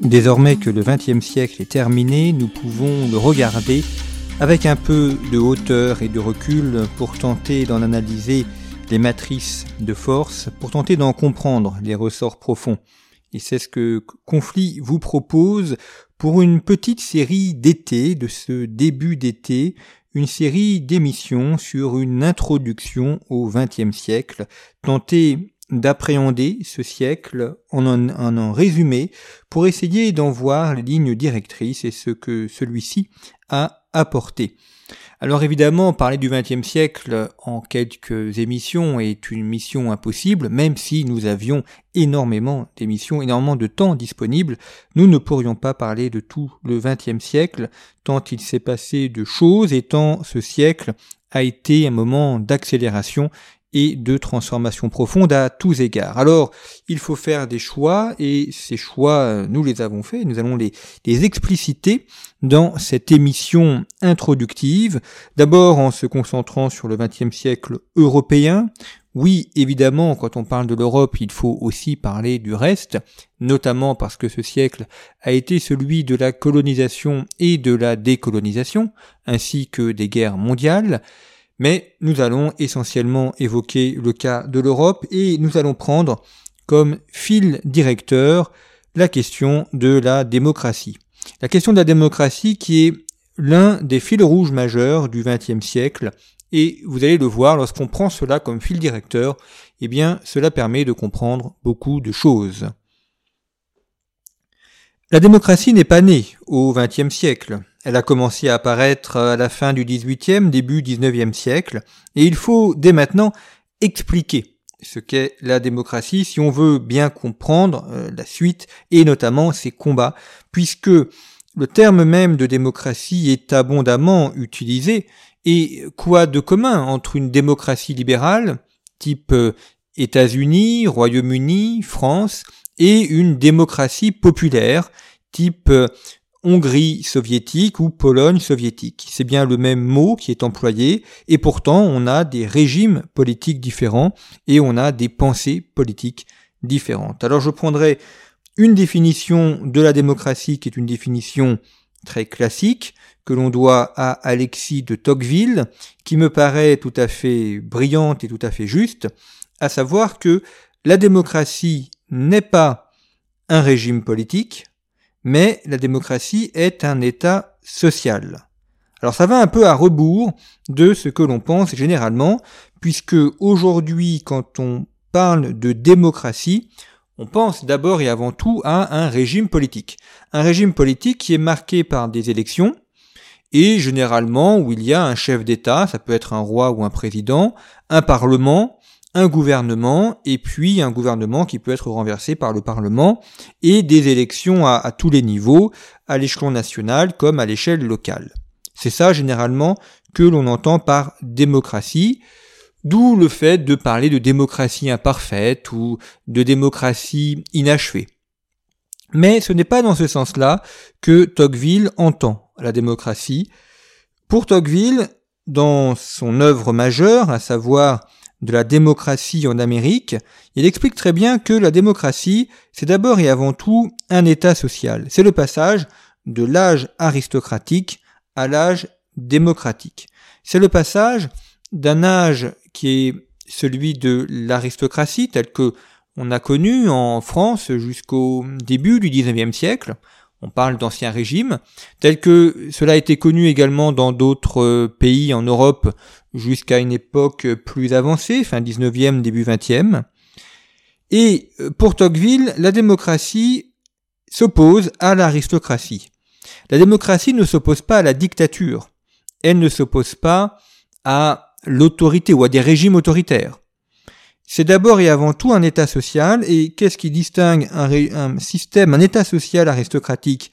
Désormais que le XXe siècle est terminé, nous pouvons le regarder avec un peu de hauteur et de recul pour tenter d'en analyser les matrices de force, pour tenter d'en comprendre les ressorts profonds. Et c'est ce que Conflit vous propose pour une petite série d'été, de ce début d'été, une série d'émissions sur une introduction au XXe siècle, tenter d'appréhender ce siècle en en en résumé pour essayer d'en voir les lignes directrices et ce que celui-ci a apporté. Alors évidemment, parler du XXe siècle en quelques émissions est une mission impossible, même si nous avions énormément d'émissions, énormément de temps disponible, nous ne pourrions pas parler de tout le XXe siècle, tant il s'est passé de choses et tant ce siècle a été un moment d'accélération et de transformation profonde à tous égards. Alors, il faut faire des choix et ces choix, nous les avons faits, nous allons les, les expliciter dans cette émission introductive, d'abord en se concentrant sur le XXe siècle européen. Oui, évidemment, quand on parle de l'Europe, il faut aussi parler du reste, notamment parce que ce siècle a été celui de la colonisation et de la décolonisation, ainsi que des guerres mondiales. Mais nous allons essentiellement évoquer le cas de l'Europe et nous allons prendre comme fil directeur la question de la démocratie. La question de la démocratie qui est l'un des fils rouges majeurs du XXe siècle et vous allez le voir lorsqu'on prend cela comme fil directeur, eh bien cela permet de comprendre beaucoup de choses. La démocratie n'est pas née au XXe siècle. Elle a commencé à apparaître à la fin du XVIIIe, début XIXe siècle, et il faut dès maintenant expliquer ce qu'est la démocratie si on veut bien comprendre euh, la suite et notamment ses combats, puisque le terme même de démocratie est abondamment utilisé, et quoi de commun entre une démocratie libérale, type euh, États-Unis, Royaume-Uni, France, et une démocratie populaire, type euh, Hongrie soviétique ou Pologne soviétique. C'est bien le même mot qui est employé et pourtant on a des régimes politiques différents et on a des pensées politiques différentes. Alors je prendrai une définition de la démocratie qui est une définition très classique que l'on doit à Alexis de Tocqueville qui me paraît tout à fait brillante et tout à fait juste, à savoir que la démocratie n'est pas un régime politique, mais la démocratie est un État social. Alors ça va un peu à rebours de ce que l'on pense généralement, puisque aujourd'hui, quand on parle de démocratie, on pense d'abord et avant tout à un régime politique. Un régime politique qui est marqué par des élections, et généralement où il y a un chef d'État, ça peut être un roi ou un président, un parlement, un gouvernement et puis un gouvernement qui peut être renversé par le Parlement et des élections à, tous les niveaux, à l'échelon national comme à l'échelle locale. C'est ça généralement que l'on entend par démocratie, d'où le fait de parler de démocratie imparfaite ou de démocratie inachevée. Mais ce n'est pas dans ce sens-là que Tocqueville entend la démocratie. Pour Tocqueville, dans son œuvre majeure, à savoir de la démocratie en Amérique, il explique très bien que la démocratie, c'est d'abord et avant tout un État social. C'est le passage de l'âge aristocratique à l'âge démocratique. C'est le passage d'un âge qui est celui de l'aristocratie tel que on a connu en France jusqu'au début du XIXe siècle, on parle d'ancien régime, tel que cela a été connu également dans d'autres euh, pays en Europe jusqu'à une époque plus avancée, fin 19e, début 20e. Et euh, pour Tocqueville, la démocratie s'oppose à l'aristocratie. La démocratie ne s'oppose pas à la dictature. Elle ne s'oppose pas à l'autorité ou à des régimes autoritaires. C'est d'abord et avant tout un État social, et qu'est-ce qui distingue un, système, un État social aristocratique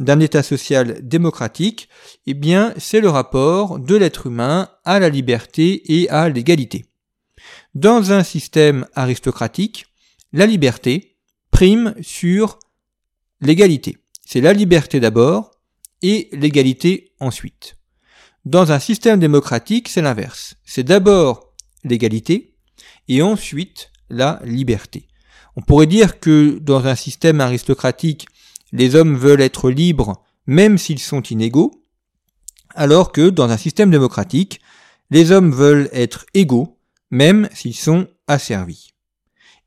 d'un État social démocratique? Eh bien, c'est le rapport de l'être humain à la liberté et à l'égalité. Dans un système aristocratique, la liberté prime sur l'égalité. C'est la liberté d'abord et l'égalité ensuite. Dans un système démocratique, c'est l'inverse. C'est d'abord l'égalité et ensuite la liberté. On pourrait dire que dans un système aristocratique, les hommes veulent être libres même s'ils sont inégaux, alors que dans un système démocratique, les hommes veulent être égaux même s'ils sont asservis.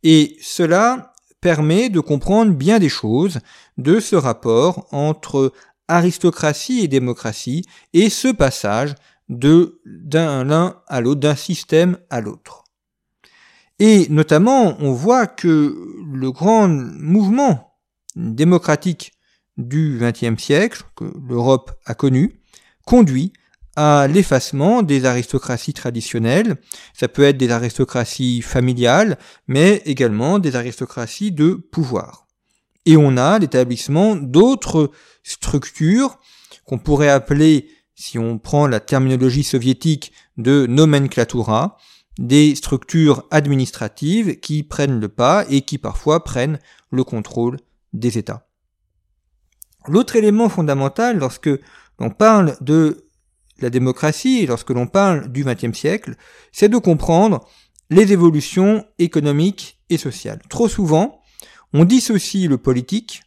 Et cela permet de comprendre bien des choses de ce rapport entre aristocratie et démocratie et ce passage d'un l'un à l'autre, d'un système à l'autre. Et notamment, on voit que le grand mouvement démocratique du XXe siècle, que l'Europe a connu, conduit à l'effacement des aristocraties traditionnelles. Ça peut être des aristocraties familiales, mais également des aristocraties de pouvoir. Et on a l'établissement d'autres structures qu'on pourrait appeler, si on prend la terminologie soviétique, de nomenclatura, des structures administratives qui prennent le pas et qui parfois prennent le contrôle des États. L'autre élément fondamental lorsque l'on parle de la démocratie, lorsque l'on parle du XXe siècle, c'est de comprendre les évolutions économiques et sociales. Trop souvent, on dissocie le politique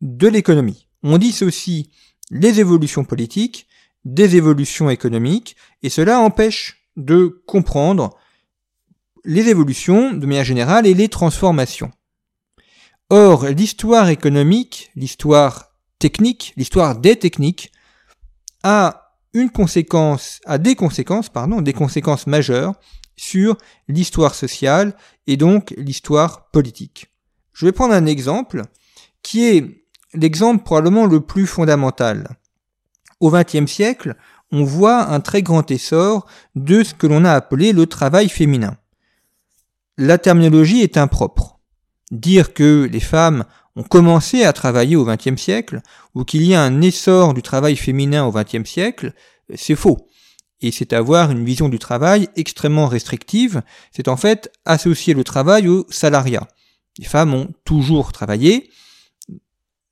de l'économie. On dissocie les évolutions politiques des évolutions économiques, et cela empêche de comprendre les évolutions de manière générale et les transformations. Or, l'histoire économique, l'histoire technique, l'histoire des techniques, a une conséquence, a des conséquences, pardon, des conséquences majeures sur l'histoire sociale et donc l'histoire politique. Je vais prendre un exemple qui est l'exemple probablement le plus fondamental. Au XXe siècle, on voit un très grand essor de ce que l'on a appelé le travail féminin. La terminologie est impropre. Dire que les femmes ont commencé à travailler au XXe siècle, ou qu'il y a un essor du travail féminin au XXe siècle, c'est faux. Et c'est avoir une vision du travail extrêmement restrictive, c'est en fait associer le travail au salariat. Les femmes ont toujours travaillé,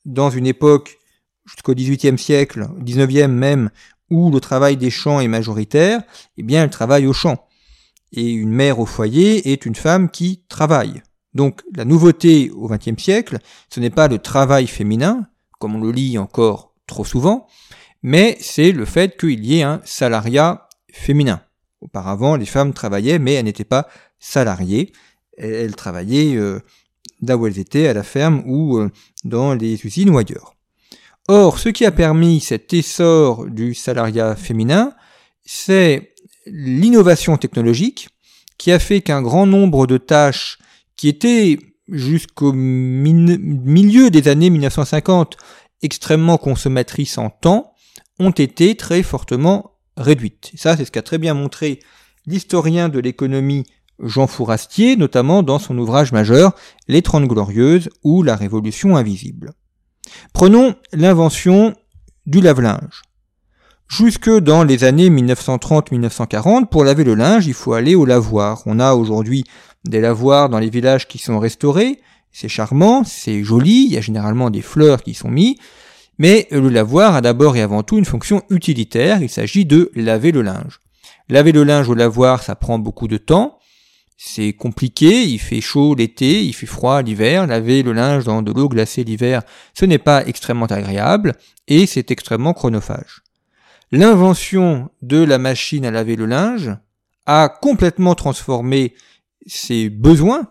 dans une époque jusqu'au XVIIIe siècle, XIXe même, où le travail des champs est majoritaire, eh bien elles travaillent au champ. Et une mère au foyer est une femme qui travaille. Donc la nouveauté au XXe siècle, ce n'est pas le travail féminin, comme on le lit encore trop souvent, mais c'est le fait qu'il y ait un salariat féminin. Auparavant, les femmes travaillaient, mais elles n'étaient pas salariées. Elles travaillaient euh, là où elles étaient, à la ferme ou euh, dans les usines ou ailleurs. Or, ce qui a permis cet essor du salariat féminin, c'est l'innovation technologique qui a fait qu'un grand nombre de tâches qui étaient jusqu'au milieu des années 1950 extrêmement consommatrices en temps, ont été très fortement réduites. Ça, c'est ce qu'a très bien montré l'historien de l'économie Jean Fourastier, notamment dans son ouvrage majeur Les Trente Glorieuses ou La Révolution invisible. Prenons l'invention du lave-linge. Jusque dans les années 1930-1940, pour laver le linge, il faut aller au lavoir. On a aujourd'hui des lavoirs dans les villages qui sont restaurés, c'est charmant, c'est joli, il y a généralement des fleurs qui sont mises, mais le lavoir a d'abord et avant tout une fonction utilitaire, il s'agit de laver le linge. Laver le linge au lavoir, ça prend beaucoup de temps, c'est compliqué, il fait chaud l'été, il fait froid l'hiver, laver le linge dans de l'eau glacée l'hiver, ce n'est pas extrêmement agréable, et c'est extrêmement chronophage. L'invention de la machine à laver le linge a complètement transformé ses besoins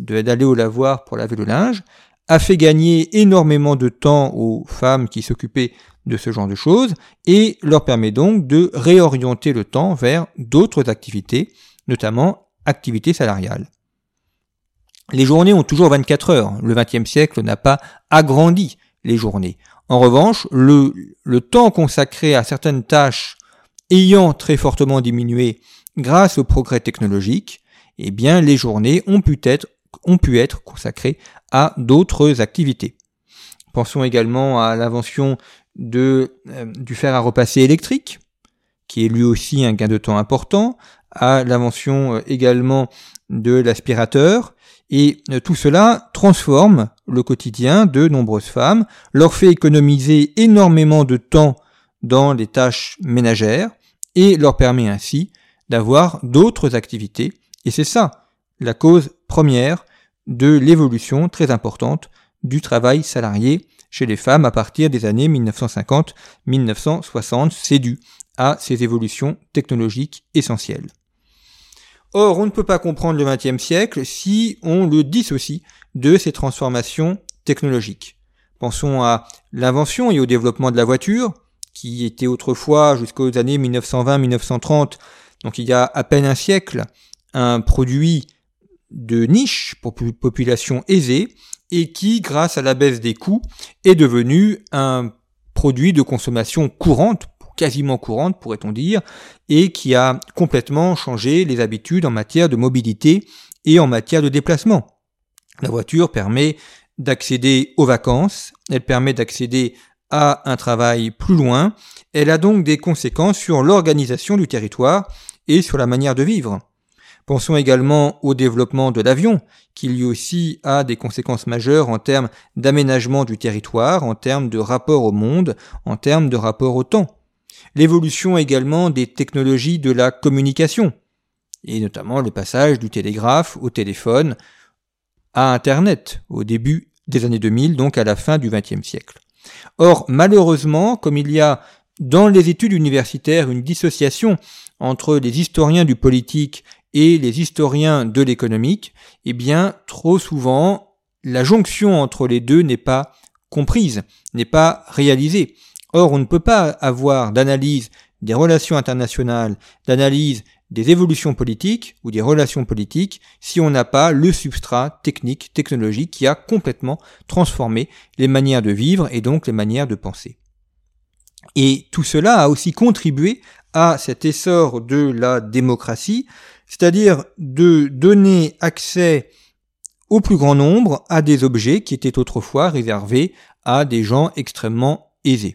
d'aller au lavoir pour laver le linge, a fait gagner énormément de temps aux femmes qui s'occupaient de ce genre de choses et leur permet donc de réorienter le temps vers d'autres activités, notamment activités salariales. Les journées ont toujours 24 heures. Le XXe siècle n'a pas agrandi les journées. En revanche, le, temps consacré à certaines tâches ayant très fortement diminué grâce au progrès technologique, eh bien les journées ont pu être, consacrées à d'autres activités. Pensons également à l'invention euh, du fer à repasser électrique, qui est lui aussi un gain de temps important, à l'invention euh, également de l'aspirateur, et euh, tout cela transforme le quotidien de nombreuses femmes, leur fait économiser énormément de temps dans les tâches ménagères, et leur permet ainsi d'avoir d'autres activités, et c'est ça la cause première de l'évolution très importante du travail salarié chez les femmes à partir des années 1950-1960. C'est dû à ces évolutions technologiques essentielles. Or, on ne peut pas comprendre le XXe siècle si on le dissocie de ces transformations technologiques. Pensons à l'invention et au développement de la voiture, qui était autrefois, jusqu'aux années 1920-1930, donc il y a à peine un siècle, un produit de niche pour population aisée, et qui, grâce à la baisse des coûts, est devenu un produit de consommation courante, quasiment courante pourrait-on dire, et qui a complètement changé les habitudes en matière de mobilité et en matière de déplacement. La voiture permet d'accéder aux vacances, elle permet d'accéder à un travail plus loin, elle a donc des conséquences sur l'organisation du territoire et sur la manière de vivre. Pensons également au développement de l'avion, qui lui aussi a des conséquences majeures en termes d'aménagement du territoire, en termes de rapport au monde, en termes de rapport au temps. L'évolution également des technologies de la communication, et notamment le passage du télégraphe au téléphone à Internet au début des années 2000, donc à la fin du XXe siècle. Or, malheureusement, comme il y a dans les études universitaires une dissociation entre les historiens du politique et les historiens de l'économique, eh bien, trop souvent, la jonction entre les deux n'est pas comprise, n'est pas réalisée. Or, on ne peut pas avoir d'analyse des relations internationales, d'analyse des évolutions politiques ou des relations politiques si on n'a pas le substrat technique, technologique qui a complètement transformé les manières de vivre et donc les manières de penser. Et tout cela a aussi contribué à cet essor de la démocratie c'est-à-dire de donner accès au plus grand nombre à des objets qui étaient autrefois réservés à des gens extrêmement aisés.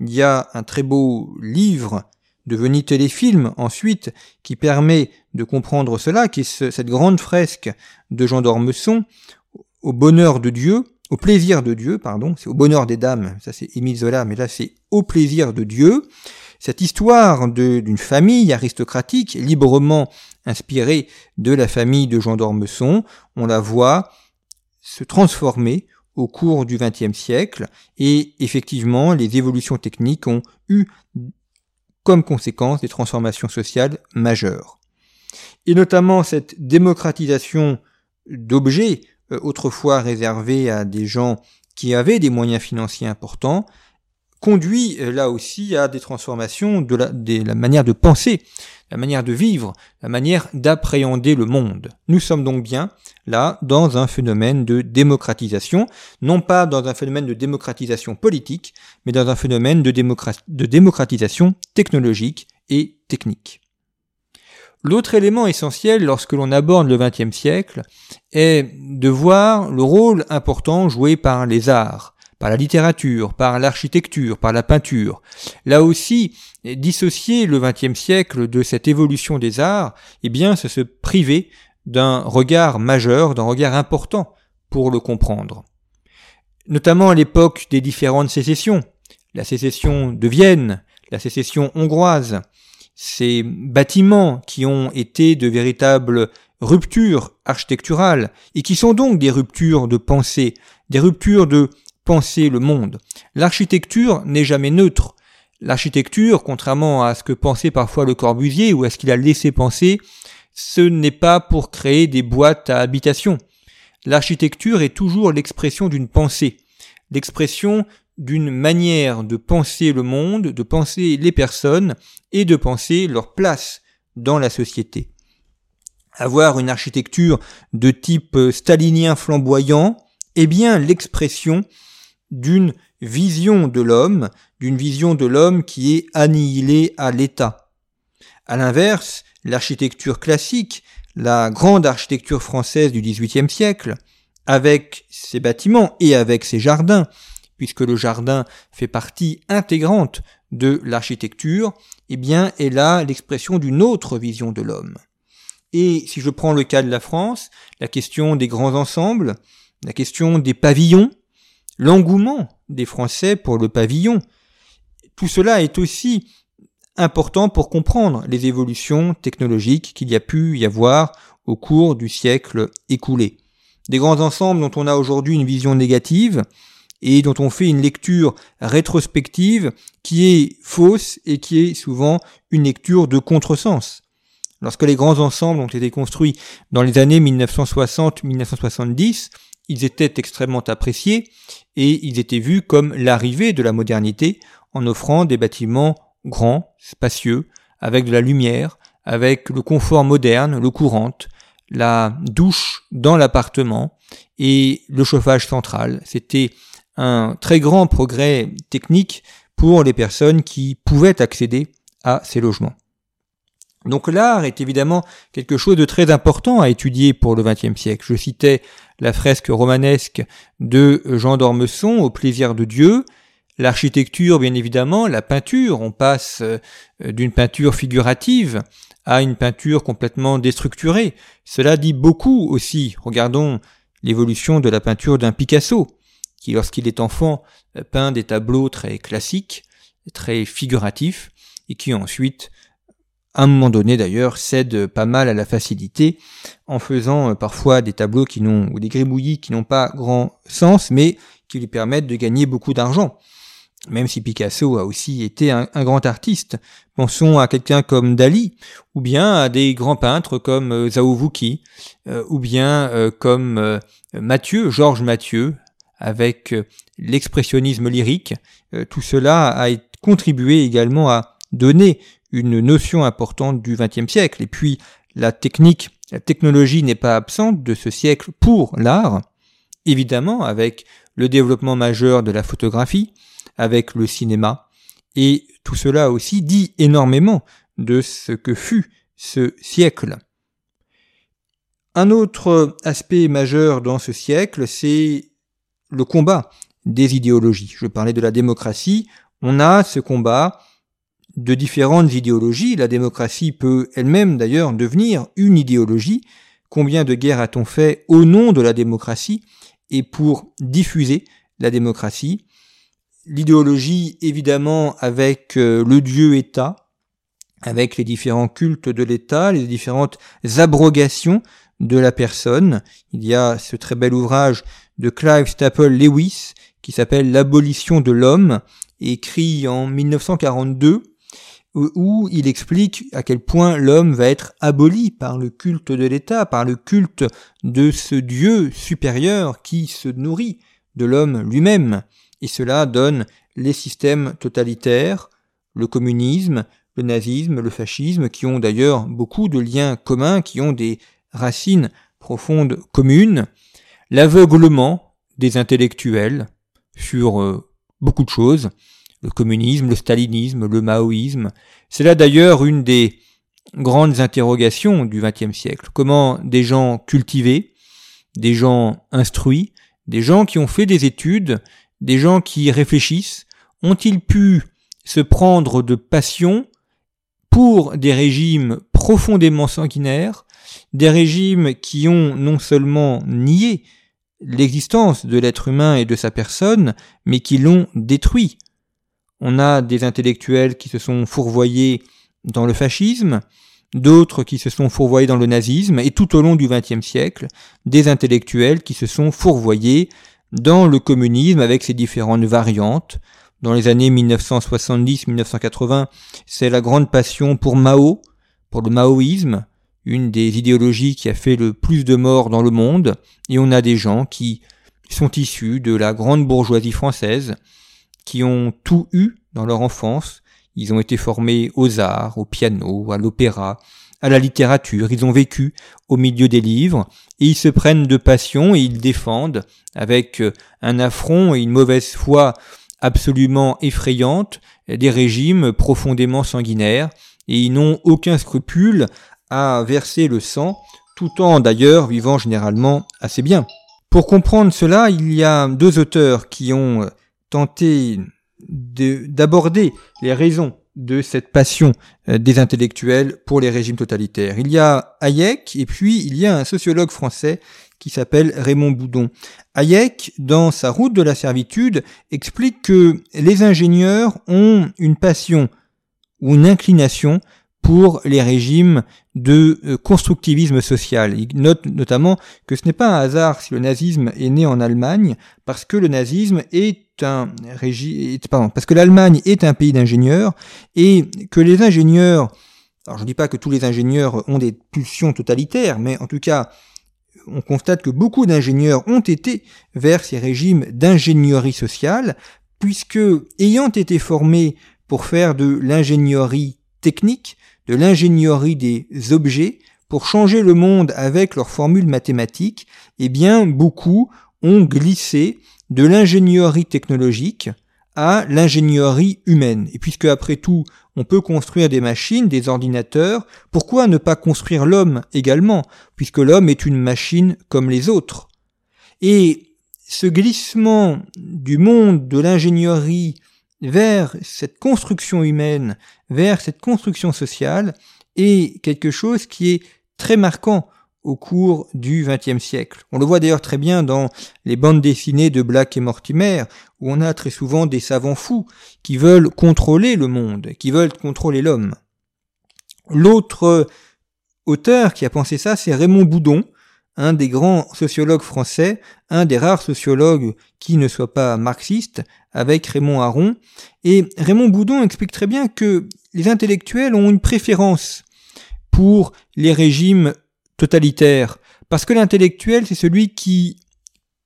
Il y a un très beau livre devenu téléfilm ensuite qui permet de comprendre cela, qui est cette grande fresque de Jean d'Ormesson, au bonheur de Dieu, au plaisir de Dieu, pardon, c'est au bonheur des dames, ça c'est Émile Zola, mais là c'est au plaisir de Dieu. Cette histoire d'une famille aristocratique librement inspirée de la famille de Jean d'Ormesson, on la voit se transformer au cours du XXe siècle et effectivement les évolutions techniques ont eu comme conséquence des transformations sociales majeures. Et notamment cette démocratisation d'objets euh, autrefois réservés à des gens qui avaient des moyens financiers importants conduit euh, là aussi à des transformations de la, manière de penser, la manière de vivre, la manière d'appréhender le monde. Nous sommes donc bien là dans un phénomène de démocratisation, non pas dans un phénomène de démocratisation politique, mais dans un phénomène de, de démocratisation technologique et technique. L'autre élément essentiel lorsque l'on aborde le XXe siècle est de voir le rôle important joué par les arts, par la littérature, par l'architecture, par la peinture. Là aussi, dissocier le XXe siècle de cette évolution des arts, eh bien, c'est se priver d'un regard majeur, d'un regard important pour le comprendre. Notamment à l'époque des différentes sécessions, la sécession de Vienne, la sécession hongroise, ces bâtiments qui ont été de véritables ruptures architecturales et qui sont donc des ruptures de pensée, des ruptures de penser le monde. L'architecture n'est jamais neutre. L'architecture, contrairement à ce que pensait parfois le Corbusier ou à ce qu'il a laissé penser, ce n'est pas pour créer des boîtes à habitation. L'architecture est toujours l'expression d'une pensée, l'expression d'une manière de penser le monde, de penser les personnes et de penser leur place dans la société. Avoir une architecture de type stalinien flamboyant est bien l'expression d'une vision de l'homme, d'une vision de l'homme qui est annihilée à l'état. À l'inverse, l'architecture classique, la grande architecture française du XVIIIe siècle, avec ses bâtiments et avec ses jardins, puisque le jardin fait partie intégrante de l'architecture, eh bien, est là l'expression d'une autre vision de l'homme. Et si je prends le cas de la France, la question des grands ensembles, la question des pavillons, l'engouement des Français pour le pavillon, tout cela est aussi important pour comprendre les évolutions technologiques qu'il y a pu y avoir au cours du siècle écoulé. Des grands ensembles dont on a aujourd'hui une vision négative et dont on fait une lecture rétrospective qui est fausse et qui est souvent une lecture de contresens. Lorsque les grands ensembles ont été construits dans les années 1960-1970, ils étaient extrêmement appréciés et ils étaient vus comme l'arrivée de la modernité en offrant des bâtiments grands, spacieux, avec de la lumière, avec le confort moderne, l'eau courante, la douche dans l'appartement et le chauffage central. C'était un très grand progrès technique pour les personnes qui pouvaient accéder à ces logements. Donc l'art est évidemment quelque chose de très important à étudier pour le XXe siècle. Je citais la fresque romanesque de Jean d'Ormesson au plaisir de Dieu, l'architecture bien évidemment, la peinture, on passe euh, d'une peinture figurative à une peinture complètement déstructurée. Cela dit beaucoup aussi. Regardons l'évolution de la peinture d'un Picasso, qui lorsqu'il est enfant peint des tableaux très classiques, très figuratifs, et qui ensuite à un moment donné d'ailleurs, cède pas mal à la facilité en faisant euh, parfois des tableaux qui n'ont ou des gribouillis qui n'ont pas grand sens, mais qui lui permettent de gagner beaucoup d'argent. Même si Picasso a aussi été un, grand artiste. Pensons à quelqu'un comme Dali, ou bien à des grands peintres comme euh, Zhao Wuki, euh, ou bien comme Mathieu, Georges Mathieu, avec l'expressionnisme lyrique. tout cela a contribué également à donner une notion importante du XXe siècle. Et puis, la technique, la technologie n'est pas absente de ce siècle pour l'art, évidemment, avec le développement majeur de la photographie, avec le cinéma, et tout cela aussi dit énormément de ce que fut ce siècle. Un autre aspect majeur dans ce siècle, c'est le combat des idéologies. Je parlais de la démocratie. On a ce combat de différentes idéologies. La démocratie peut elle-même d'ailleurs devenir une idéologie. Combien de guerres a-t-on fait au nom de la démocratie et pour diffuser la démocratie? L'idéologie évidemment avec euh, le Dieu-État, avec les différents cultes de l'État, les différentes abrogations de la personne. Il y a ce très bel ouvrage de Clive Staple Lewis qui s'appelle L'abolition de l'homme, écrit en 1942 où il explique à quel point l'homme va être aboli par le culte de l'État, par le culte de ce Dieu supérieur qui se nourrit de l'homme lui-même. Et cela donne les systèmes totalitaires, le communisme, le nazisme, le fascisme, qui ont d'ailleurs beaucoup de liens communs, qui ont des racines profondes communes, l'aveuglement des intellectuels sur euh, beaucoup de choses, le communisme, le stalinisme, le maoïsme. C'est là d'ailleurs une des grandes interrogations du XXe siècle. Comment des gens cultivés, des gens instruits, des gens qui ont fait des études, des gens qui réfléchissent, ont-ils pu se prendre de passion pour des régimes profondément sanguinaires, des régimes qui ont non seulement nié l'existence de l'être humain et de sa personne, mais qui l'ont détruit on a des intellectuels qui se sont fourvoyés dans le fascisme, d'autres qui se sont fourvoyés dans le nazisme, et tout au long du XXe siècle, des intellectuels qui se sont fourvoyés dans le communisme avec ses différentes variantes. Dans les années 1970-1980, c'est la grande passion pour Mao, pour le maoïsme, une des idéologies qui a fait le plus de morts dans le monde, et on a des gens qui sont issus de la grande bourgeoisie française, qui ont tout eu dans leur enfance. Ils ont été formés aux arts, au piano, à l'opéra, à la littérature. Ils ont vécu au milieu des livres et ils se prennent de passion et ils défendent avec euh, un affront et une mauvaise foi absolument effrayante des régimes profondément sanguinaires et ils n'ont aucun scrupule à verser le sang, tout en d'ailleurs vivant généralement assez bien. Pour comprendre cela, il y a deux auteurs qui ont tenté d'aborder les raisons de cette passion euh, des intellectuels pour les régimes totalitaires. Il y a Hayek et puis il y a un sociologue français qui s'appelle Raymond Boudon. Hayek, dans sa route de la servitude, explique que les ingénieurs ont une passion ou une inclination pour les régimes de euh, constructivisme social. Il note notamment que ce n'est pas un hasard si le nazisme est né en Allemagne, parce que le nazisme est un régime, pardon, parce que l'Allemagne est un pays d'ingénieurs et que les ingénieurs, alors je ne dis pas que tous les ingénieurs ont des pulsions totalitaires, mais en tout cas, on constate que beaucoup d'ingénieurs ont été vers ces régimes d'ingénierie sociale, puisque ayant été formés pour faire de l'ingénierie technique, de l'ingénierie des objets pour changer le monde avec leurs formules mathématiques, eh bien, beaucoup ont glissé de l'ingénierie technologique à l'ingénierie humaine. Et puisque après tout, on peut construire des machines, des ordinateurs, pourquoi ne pas construire l'homme également, puisque l'homme est une machine comme les autres? Et ce glissement du monde de l'ingénierie vers cette construction humaine, vers cette construction sociale, est quelque chose qui est très marquant au cours du XXe siècle. On le voit d'ailleurs très bien dans les bandes dessinées de Black et Mortimer, où on a très souvent des savants fous qui veulent contrôler le monde, qui veulent contrôler l'homme. L'autre auteur qui a pensé ça, c'est Raymond Boudon, un des grands sociologues français, un des rares sociologues qui ne soit pas marxiste, avec Raymond Aron. Et Raymond Boudon explique très bien que les intellectuels ont une préférence pour les régimes totalitaires, parce que l'intellectuel, c'est celui qui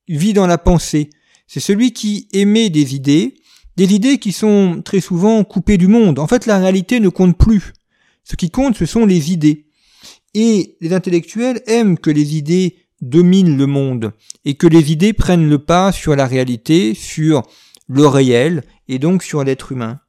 vit dans la pensée, c'est celui qui émet des idées, des idées qui sont très souvent coupées du monde. En fait, la réalité ne compte plus. Ce qui compte, ce sont les idées. Et les intellectuels aiment que les idées dominent le monde et que les idées prennent le pas sur la réalité, sur le réel et donc sur l'être humain.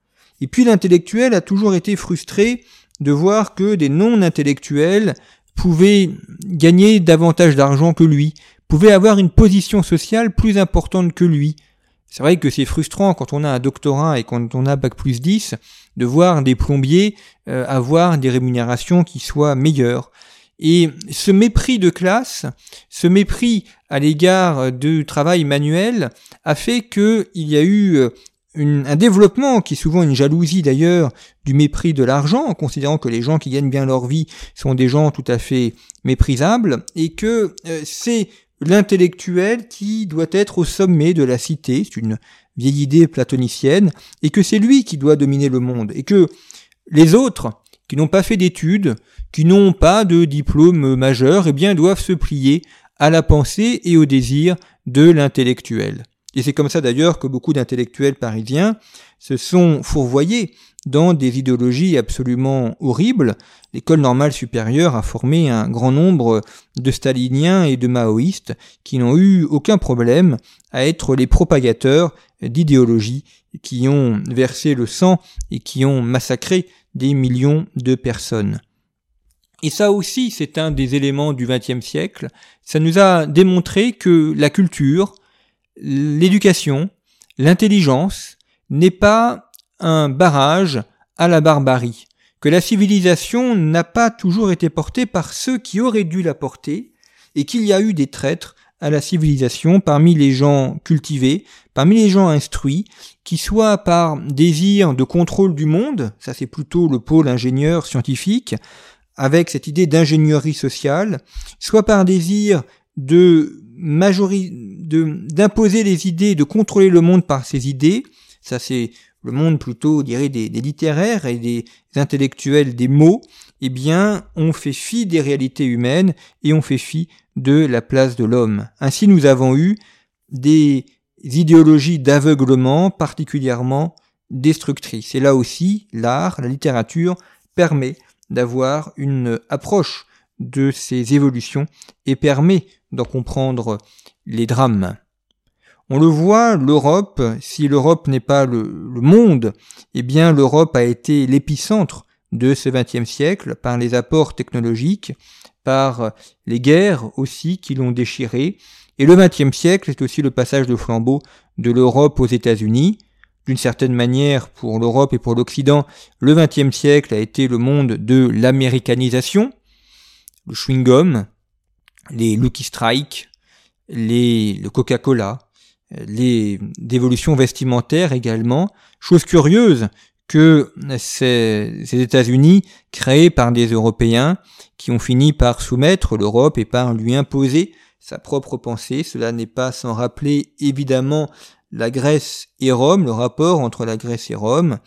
Et puis l'intellectuel a toujours été frustré de voir que des non-intellectuels pouvaient gagner davantage d'argent que lui, pouvaient avoir une position sociale plus importante que lui. C'est vrai que c'est frustrant quand on a un doctorat et quand on a bac plus 10 de voir des plombiers euh, avoir des rémunérations qui soient meilleures. Et ce mépris de classe, ce mépris à l'égard du travail manuel a fait qu'il y a eu euh, un développement qui est souvent une jalousie d'ailleurs du mépris de l'argent, en considérant que les gens qui gagnent bien leur vie sont des gens tout à fait méprisables, et que euh, c'est l'intellectuel qui doit être au sommet de la cité, c'est une vieille idée platonicienne, et que c'est lui qui doit dominer le monde, et que les autres, qui n'ont pas fait d'études, qui n'ont pas de diplôme majeur, eh bien doivent se plier à la pensée et au désir de l'intellectuel. Et c'est comme ça d'ailleurs que beaucoup d'intellectuels parisiens se sont fourvoyés dans des idéologies absolument horribles. L'école normale supérieure a formé un grand nombre de staliniens et de maoïstes qui n'ont eu aucun problème à être les propagateurs d'idéologies qui ont versé le sang et qui ont massacré des millions de personnes. Et ça aussi, c'est un des éléments du XXe siècle. Ça nous a démontré que la culture, l'éducation, l'intelligence n'est pas un barrage à la barbarie, que la civilisation n'a pas toujours été portée par ceux qui auraient dû la porter, et qu'il y a eu des traîtres à la civilisation parmi les gens cultivés, parmi les gens instruits, qui soit par désir de contrôle du monde, ça c'est plutôt le pôle ingénieur scientifique, avec cette idée d'ingénierie sociale, soit par désir de d'imposer les idées, de contrôler le monde par ses idées, ça c'est le monde plutôt, dirait, des, des, littéraires et des intellectuels des mots, eh bien, on fait fi des réalités humaines et on fait fi de la place de l'homme. Ainsi, nous avons eu des idéologies d'aveuglement particulièrement destructrices. Et là aussi, l'art, la littérature permet d'avoir une approche de ces évolutions et permet d'en comprendre les drames. On le voit, l'Europe, si l'Europe n'est pas le, monde, eh bien l'Europe a été l'épicentre de ce XXe siècle par les apports technologiques, par les guerres aussi qui l'ont déchiré. Et le XXe siècle, c'est aussi le passage de flambeau de l'Europe aux États-Unis. D'une certaine manière, pour l'Europe et pour l'Occident, le XXe siècle a été le monde de l'américanisation, le chewing-gum, les Lucky Strike, les, le Coca-Cola, les dévolutions vestimentaires également. Chose curieuse que ces, ces États-Unis, créés par des Européens, qui ont fini par soumettre l'Europe et par lui imposer sa propre pensée. Cela n'est pas sans rappeler évidemment la Grèce et Rome, le rapport entre la Grèce et Rome,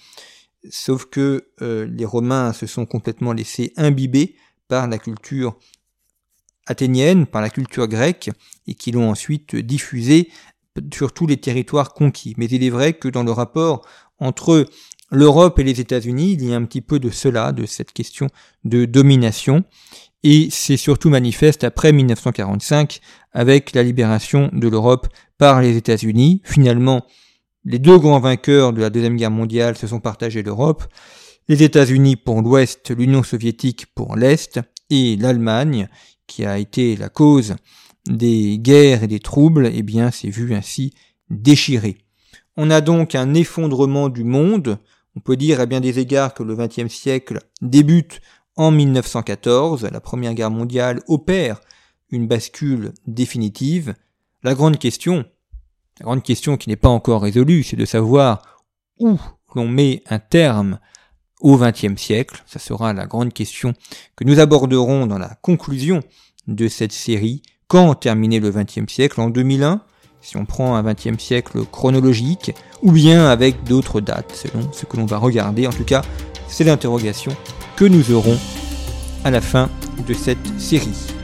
sauf que euh, les Romains se sont complètement laissés imbiber par la culture athénienne, par la culture grecque, et qui l'ont ensuite diffusée sur tous les territoires conquis. Mais il est vrai que dans le rapport entre l'Europe et les États-Unis, il y a un petit peu de cela, de cette question de domination, et c'est surtout manifeste après 1945 avec la libération de l'Europe par les États-Unis. Finalement, les deux grands vainqueurs de la Deuxième Guerre mondiale se sont partagés l'Europe, les États-Unis pour l'Ouest, l'Union soviétique pour l'Est, et l'Allemagne, qui a été la cause des guerres et des troubles, eh bien, s'est vu ainsi déchiré. On a donc un effondrement du monde. On peut dire à bien des égards que le XXe siècle débute en 1914. La Première Guerre mondiale opère une bascule définitive. La grande question, la grande question qui n'est pas encore résolue, c'est de savoir où l'on met un terme au XXe siècle. Ça sera la grande question que nous aborderons dans la conclusion de cette série. Quand terminer le XXe siècle En 2001 si on prend un XXe siècle chronologique, ou bien avec d'autres dates, selon ce que l'on va regarder. En tout cas, c'est l'interrogation que nous aurons à la fin de cette série.